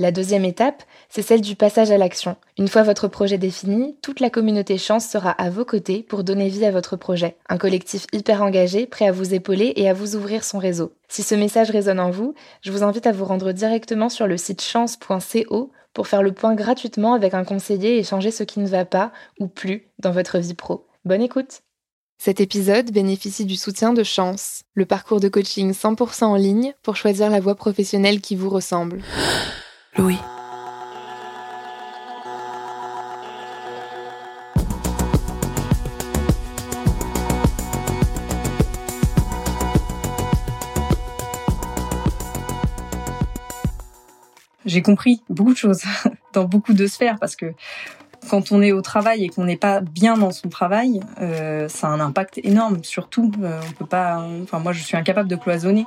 La deuxième étape, c'est celle du passage à l'action. Une fois votre projet défini, toute la communauté Chance sera à vos côtés pour donner vie à votre projet. Un collectif hyper engagé, prêt à vous épauler et à vous ouvrir son réseau. Si ce message résonne en vous, je vous invite à vous rendre directement sur le site chance.co pour faire le point gratuitement avec un conseiller et changer ce qui ne va pas ou plus dans votre vie pro. Bonne écoute cet épisode bénéficie du soutien de Chance, le parcours de coaching 100% en ligne pour choisir la voie professionnelle qui vous ressemble. Louis. J'ai compris beaucoup de choses dans beaucoup de sphères parce que quand on est au travail et qu'on n'est pas bien dans son travail, euh, ça a un impact énorme. Surtout, euh, on peut pas. Enfin, moi, je suis incapable de cloisonner.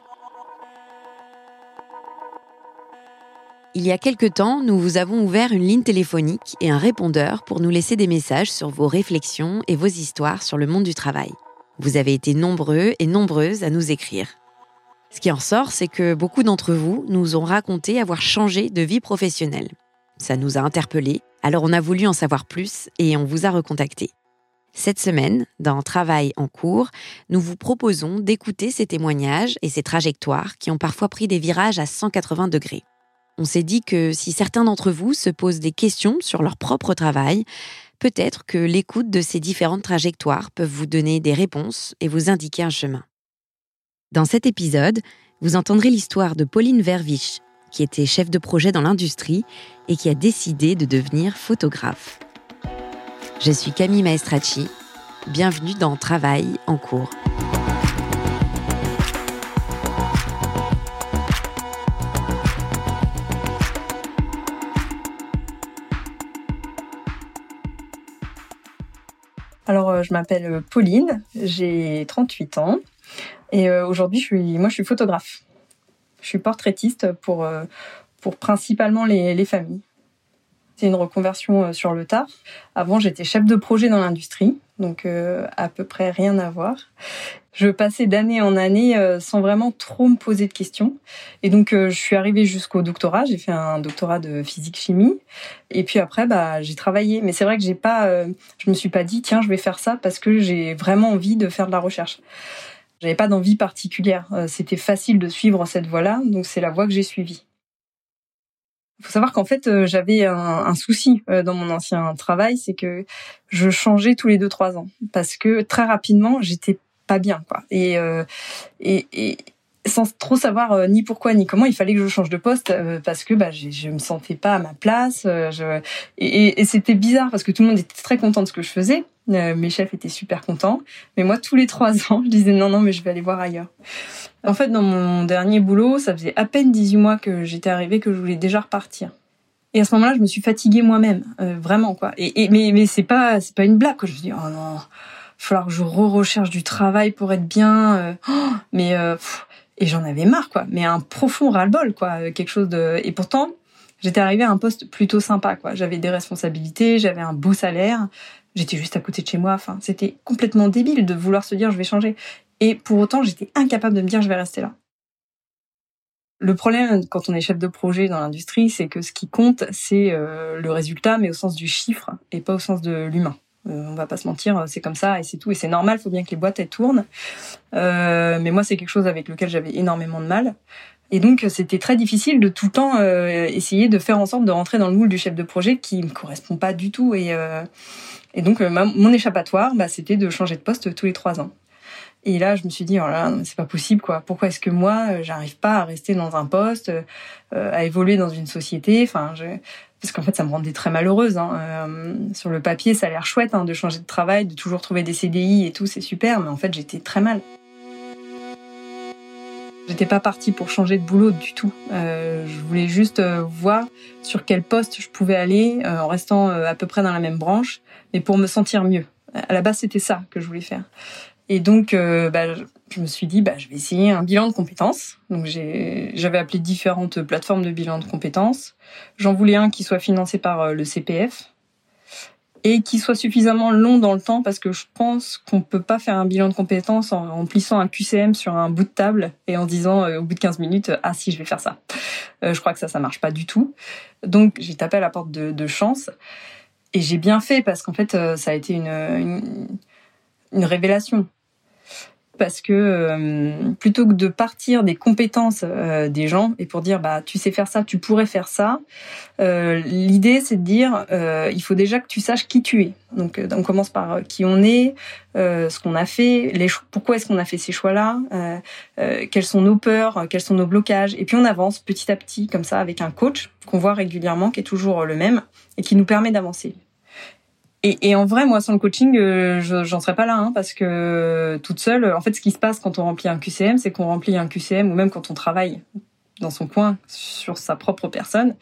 Il y a quelque temps, nous vous avons ouvert une ligne téléphonique et un répondeur pour nous laisser des messages sur vos réflexions et vos histoires sur le monde du travail. Vous avez été nombreux et nombreuses à nous écrire. Ce qui en sort, c'est que beaucoup d'entre vous nous ont raconté avoir changé de vie professionnelle. Ça nous a interpellés, alors on a voulu en savoir plus et on vous a recontacté. Cette semaine, dans Travail en cours, nous vous proposons d'écouter ces témoignages et ces trajectoires qui ont parfois pris des virages à 180 degrés. On s'est dit que si certains d'entre vous se posent des questions sur leur propre travail, peut-être que l'écoute de ces différentes trajectoires peuvent vous donner des réponses et vous indiquer un chemin. Dans cet épisode, vous entendrez l'histoire de Pauline Vervich, qui était chef de projet dans l'industrie et qui a décidé de devenir photographe. Je suis Camille Maestracci. Bienvenue dans Travail en cours. Alors, euh, je m'appelle euh, Pauline, j'ai 38 ans et euh, aujourd'hui, je suis, moi, je suis photographe. Je suis portraitiste pour, pour principalement les, les familles. C'est une reconversion sur le tard. Avant, j'étais chef de projet dans l'industrie, donc à peu près rien à voir je passais d'année en année euh, sans vraiment trop me poser de questions. Et donc, euh, je suis arrivée jusqu'au doctorat. J'ai fait un doctorat de physique-chimie. Et puis après, bah, j'ai travaillé. Mais c'est vrai que j'ai pas, euh, je me suis pas dit, tiens, je vais faire ça parce que j'ai vraiment envie de faire de la recherche. J'avais pas d'envie particulière. C'était facile de suivre cette voie-là, donc c'est la voie que j'ai suivie. Il faut savoir qu'en fait, j'avais un, souci dans mon ancien travail, c'est que je changeais tous les deux trois ans parce que très rapidement, j'étais pas bien quoi. Et euh, et, et sans trop savoir euh, ni pourquoi ni comment, il fallait que je change de poste euh, parce que bah je, me sentais pas à ma place. je, et, c'était bizarre parce que tout le monde était très content de ce que je faisais. mes chefs étaient super contents, mais moi tous les trois ans, je disais non non mais je vais aller voir ailleurs. En fait, dans mon dernier boulot, ça faisait à peine 18 mois que j'étais arrivée que je voulais déjà repartir. Et à ce moment-là, je me suis fatiguée moi-même, vraiment quoi. Et, mais mais c'est pas c'est pas une blague. Quoi. Je me dis oh non falloir que je re-recherche du travail pour être bien. Euh, mais euh, et j'en avais marre quoi. Mais un profond ras-le-bol quoi, euh, quelque chose de. Et pourtant, j'étais arrivée à un poste plutôt sympa quoi. J'avais des responsabilités, j'avais un beau salaire. J'étais juste à côté de chez moi. Enfin, c'était complètement débile de vouloir se dire je vais changer. Et pour autant, j'étais incapable de me dire je vais rester là. Le problème quand on est chef de projet dans l'industrie, c'est que ce qui compte, c'est euh, le résultat, mais au sens du chiffre et pas au sens de l'humain. Euh, on va pas se mentir, c'est comme ça et c'est tout et c'est normal. Il faut bien que les boîtes elles tournent. Euh, mais moi, c'est quelque chose avec lequel j'avais énormément de mal. Et donc, c'était très difficile de tout le temps euh, essayer de faire en sorte de rentrer dans le moule du chef de projet qui me correspond pas du tout. Et, donc, mon échappatoire, bah, c'était de changer de poste tous les trois ans. Et là, je me suis dit, oh c'est pas possible, quoi. Pourquoi est-ce que moi, j'arrive pas à rester dans un poste, à évoluer dans une société? Enfin, je... parce qu'en fait, ça me rendait très malheureuse. Hein. sur le papier, ça a l'air chouette hein, de changer de travail, de toujours trouver des CDI et tout, c'est super. Mais en fait, j'étais très mal. J'étais pas partie pour changer de boulot du tout. Euh, je voulais juste euh, voir sur quel poste je pouvais aller euh, en restant à peu près dans la même branche, mais pour me sentir mieux. À la base, c'était ça que je voulais faire. Et donc, bah, je me suis dit, bah, je vais essayer un bilan de compétences. Donc, j'avais appelé différentes plateformes de bilan de compétences. J'en voulais un qui soit financé par le CPF, et qui soit suffisamment long dans le temps parce que je pense qu'on peut pas faire un bilan de compétences en, en plissant un QCM sur un bout de table et en disant euh, au bout de 15 minutes ah si je vais faire ça. Euh, je crois que ça ça marche pas du tout. Donc j'ai tapé à la porte de, chance et j'ai bien fait parce qu'en fait euh, ça a été une, une révélation parce que euh, plutôt que de partir des compétences euh, des gens et pour dire bah tu sais faire ça, tu pourrais faire ça, euh, l'idée c'est de dire il faut déjà que tu saches qui tu es. Donc on commence par qui on est, ce qu'on a fait, les pourquoi est-ce qu'on a fait ces choix-là, quelles sont nos peurs, quels sont nos blocages, et puis on avance petit à petit comme ça avec un coach qu'on voit régulièrement qui est toujours le même et qui nous permet d'avancer. Et, en vrai, moi, sans le coaching, euh, j'en serais pas là, hein, parce que toute seule, en fait, ce qui se passe quand on remplit un QCM, c'est qu'on remplit un QCM, ou même quand on travaille dans son coin sur sa propre personne,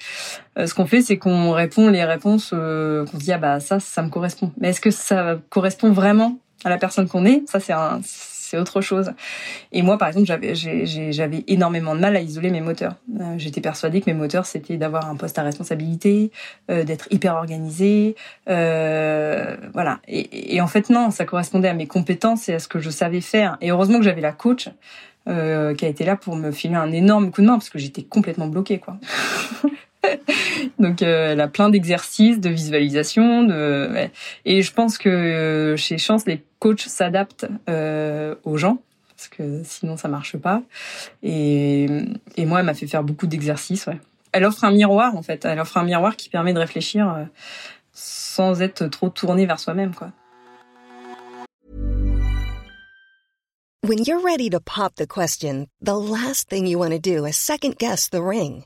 euh, ce qu'on fait, c'est qu'on répond les réponses euh, qu'on dit ah bah ça, ça me correspond. Mais est-ce que ça correspond vraiment à la personne qu'on est? Ça, c'est un c'est autre chose. Et moi, par exemple, j'avais, énormément de mal à isoler mes moteurs. Euh, j'étais persuadée que mes moteurs, c'était d'avoir un poste à responsabilité, euh, d'être hyper organisé, euh, voilà. Et, et, en fait, non, ça correspondait à mes compétences et à ce que je savais faire. Et heureusement que j'avais la coach. Qui a été là pour me filer un énorme coup de main parce que j'étais complètement bloquée quoi. Donc euh, elle a plein d'exercices, de visualisation, et je pense que euh, chez Chance les coachs s'adaptent euh, aux gens parce que sinon ça marche pas. Et, et moi elle m'a fait faire beaucoup d'exercices. Elle offre un miroir en fait. Elle offre un miroir qui permet de réfléchir sans être trop tourné vers soi-même quoi. When you're ready to pop the question, the last thing you want to do is second guess the ring.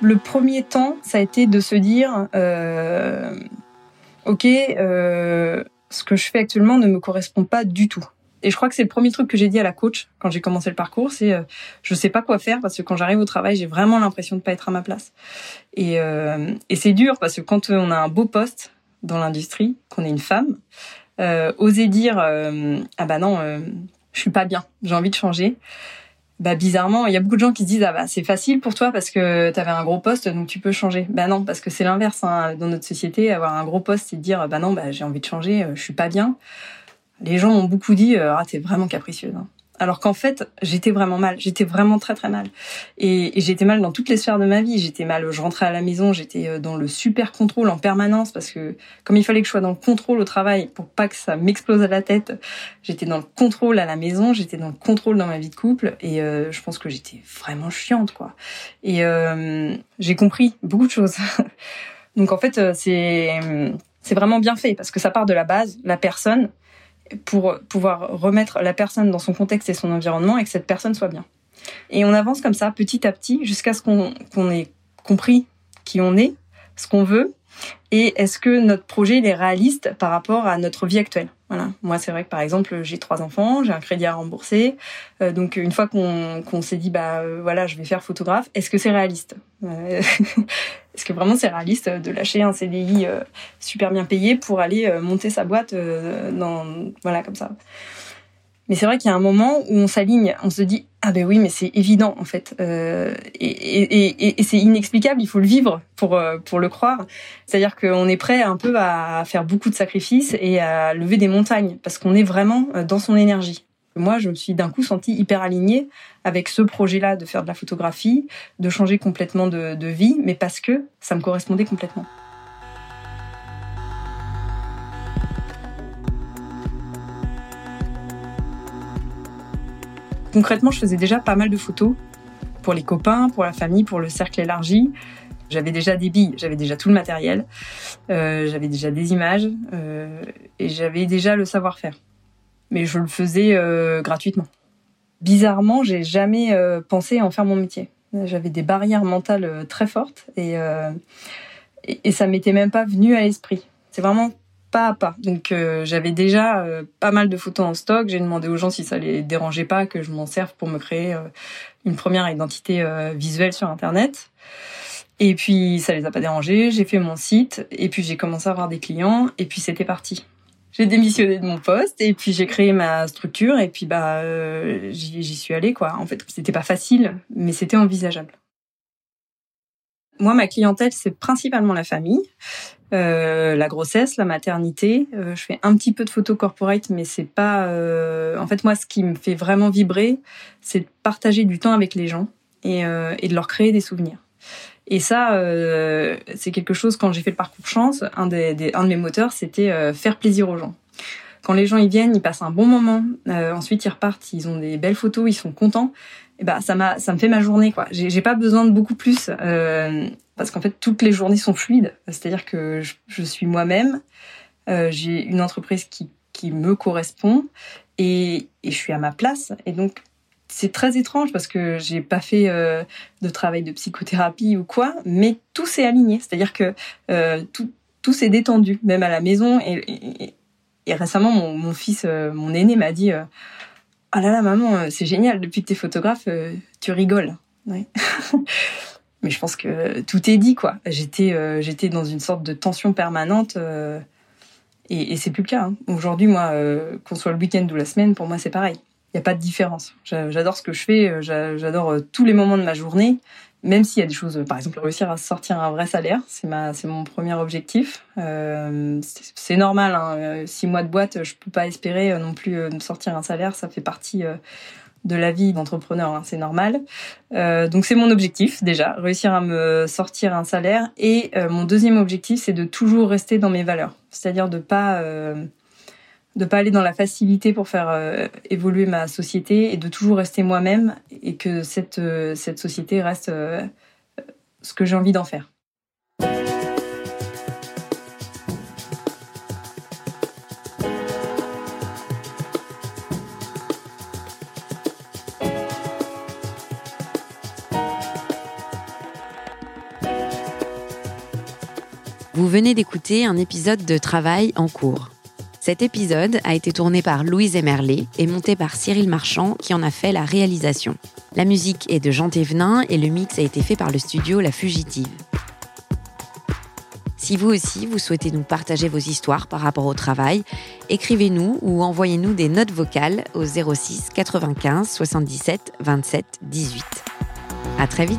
Le premier temps, ça a été de se dire, euh, ok, euh, ce que je fais actuellement ne me correspond pas du tout. Et je crois que c'est le premier truc que j'ai dit à la coach quand j'ai commencé le parcours, c'est euh, je sais pas quoi faire parce que quand j'arrive au travail, j'ai vraiment l'impression de pas être à ma place. Et, euh, et c'est dur parce que quand on a un beau poste dans l'industrie, qu'on est une femme, euh, oser dire ah bah non, je suis pas bien, j'ai envie de changer bah bizarrement, il y a beaucoup de gens qui se disent ah bah c'est facile pour toi parce que tu avais un gros poste donc tu peux changer. Bah non, parce que c'est l'inverse hein. dans notre société, avoir un gros poste et dire bah non, bah j'ai envie de changer, euh, je suis pas bien. Les gens m'ont beaucoup dit euh, ah t'es vraiment capricieuse. Hein alors qu'en fait j'étais vraiment mal, j'étais vraiment très très mal. Et, j'étais mal dans toutes les sphères de ma vie. J'étais mal, je rentrais à la maison, j'étais euh, dans le super contrôle en permanence parce que comme il fallait que je sois dans le contrôle au travail pour pas que ça m'explose à la tête, j'étais dans le contrôle à la maison, j'étais dans le contrôle dans ma vie de couple et euh, je pense que j'étais vraiment chiante quoi. Et euh, j'ai compris beaucoup de choses. Donc en fait c'est c'est vraiment bien fait parce que ça part de la base, la personne pour pouvoir remettre la personne dans son contexte et son environnement et que cette personne soit bien. Et on avance comme ça, petit à petit, jusqu'à ce qu'on ait compris qui on est, ce qu'on veut, et est-ce que notre projet est réaliste par rapport à notre vie actuelle. Moi, c'est vrai que par exemple, j'ai trois enfants, j'ai un crédit à rembourser. Euh, donc, une fois qu'on s'est dit, bah euh, voilà, je vais faire photographe, est-ce que c'est réaliste? Euh, Est-ce que vraiment c'est réaliste de lâcher un CDI super bien payé pour aller monter sa boîte dans voilà comme ça? Mais c'est vrai qu'il y a un moment où on s'aligne, on se dit ah ben oui mais c'est évident en fait euh, et, c'est inexplicable, il faut le vivre pour euh, pour le croire. C'est-à-dire qu'on est prêt un peu à faire beaucoup de sacrifices et à lever des montagnes parce qu'on est vraiment euh, dans son énergie. Moi, je me suis d'un coup sentie hyper alignée avec ce projet-là de faire de la photographie, de changer complètement de vie, mais parce que ça me correspondait complètement. Concrètement, je faisais déjà pas mal de photos pour les copains, pour la famille, pour le cercle élargi. J'avais déjà des billes, j'avais déjà tout le matériel, euh, j'avais déjà des images euh, et j'avais déjà le savoir-faire. Mais je le faisais euh, gratuitement. Bizarrement, j'ai jamais pensé à en faire mon métier. J'avais des barrières mentales très fortes et, et, et ça m'était même pas venu à l'esprit. C'est vraiment pas à pas. Donc euh, j'avais déjà euh, pas mal de photos en stock. J'ai demandé aux gens si ça les dérangeait pas que je m'en serve pour me créer euh, une première identité visuelle sur Internet. Et puis ça les a pas dérangés. J'ai fait mon site et puis j'ai commencé à avoir des clients et puis c'était parti. J'ai démissionné de mon poste et puis j'ai créé ma structure et puis bah j'y suis allée quoi. En fait c'était pas facile mais c'était envisageable. Moi, ma clientèle, c'est principalement la famille. Euh, la grossesse, la maternité. Euh, je fais un petit peu de photos corporate, mais c'est pas. Euh... En fait, moi, ce qui me fait vraiment vibrer, c'est de partager du temps avec les gens et, de leur créer des souvenirs. Et ça, c'est quelque chose. Quand j'ai fait le parcours chance, un des un de mes moteurs, c'était faire plaisir aux gens. Quand les gens y viennent, ils passent un bon moment. ensuite, ils repartent, ils ont des belles photos, ils sont contents. Et bah, ça m'a, ça me fait ma journée, quoi. J'ai pas besoin de beaucoup plus parce qu'en fait toutes les journées sont fluides. C'est-à-dire que je, suis moi-même, euh, j'ai une entreprise qui, qui me correspond et, et, je suis à ma place. Et donc c'est très étrange parce que j'ai pas fait euh, de travail de psychothérapie ou quoi, mais tout s'est aligné. C'est-à-dire que euh, tout, tout s'est détendu, même à la maison. Et, et, récemment, mon, fils, euh, mon aîné, m'a dit Ah là là, maman, c'est génial, depuis que t'es photographe, tu rigoles. Mais je pense que tout est dit quoi. J'étais euh, j'étais dans une sorte de tension permanente euh, et, c'est plus le cas. Hein. Aujourd'hui, moi, euh, qu'on soit le week-end ou la semaine, pour moi c'est pareil. Il n'y a pas de différence. J'adore ce que je fais, j'adore tous les moments de ma journée, même s'il y a des choses, par exemple réussir à sortir un vrai salaire, c'est ma c'est mon premier objectif. c'est normal, hein. six mois de boîte, je peux pas espérer non plus de sortir un salaire, ça fait partie de la vie d'entrepreneur, hein, c'est normal. Euh, donc c'est mon objectif déjà, réussir à me sortir un salaire. Et euh, mon deuxième objectif, c'est de toujours rester dans mes valeurs, c'est-à-dire de pas euh, de pas aller dans la facilité pour faire évoluer ma société et de toujours rester moi-même et que cette cette société reste ce que j'ai envie d'en faire. Vous venez d'écouter un épisode de Travail en cours. Cet épisode a été tourné par Louise Emerlé et monté par Cyril Marchand qui en a fait la réalisation. La musique est de Jean Thévenin et le mix a été fait par le studio La Fugitive. Si vous aussi, vous souhaitez nous partager vos histoires par rapport au travail, écrivez-nous ou envoyez-nous des notes vocales au 06 95 77 27 18. À très vite!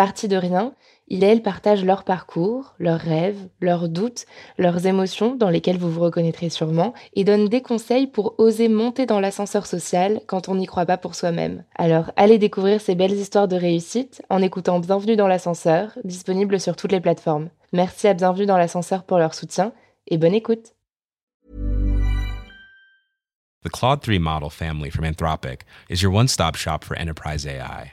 Partis de rien, il et elle partagent leur parcours, leurs rêves, leurs doutes, leurs émotions dans lesquelles vous vous reconnaîtrez sûrement, et donnent des conseils pour oser monter dans l'ascenseur social quand on n'y croit pas pour soi-même. Alors allez découvrir ces belles histoires de réussite en écoutant Bienvenue dans l'ascenseur, disponible sur toutes les plateformes. Merci à Bienvenue dans l'ascenseur pour leur soutien et bonne écoute. The Claude 3 model family from Anthropic is your one-stop shop for enterprise AI.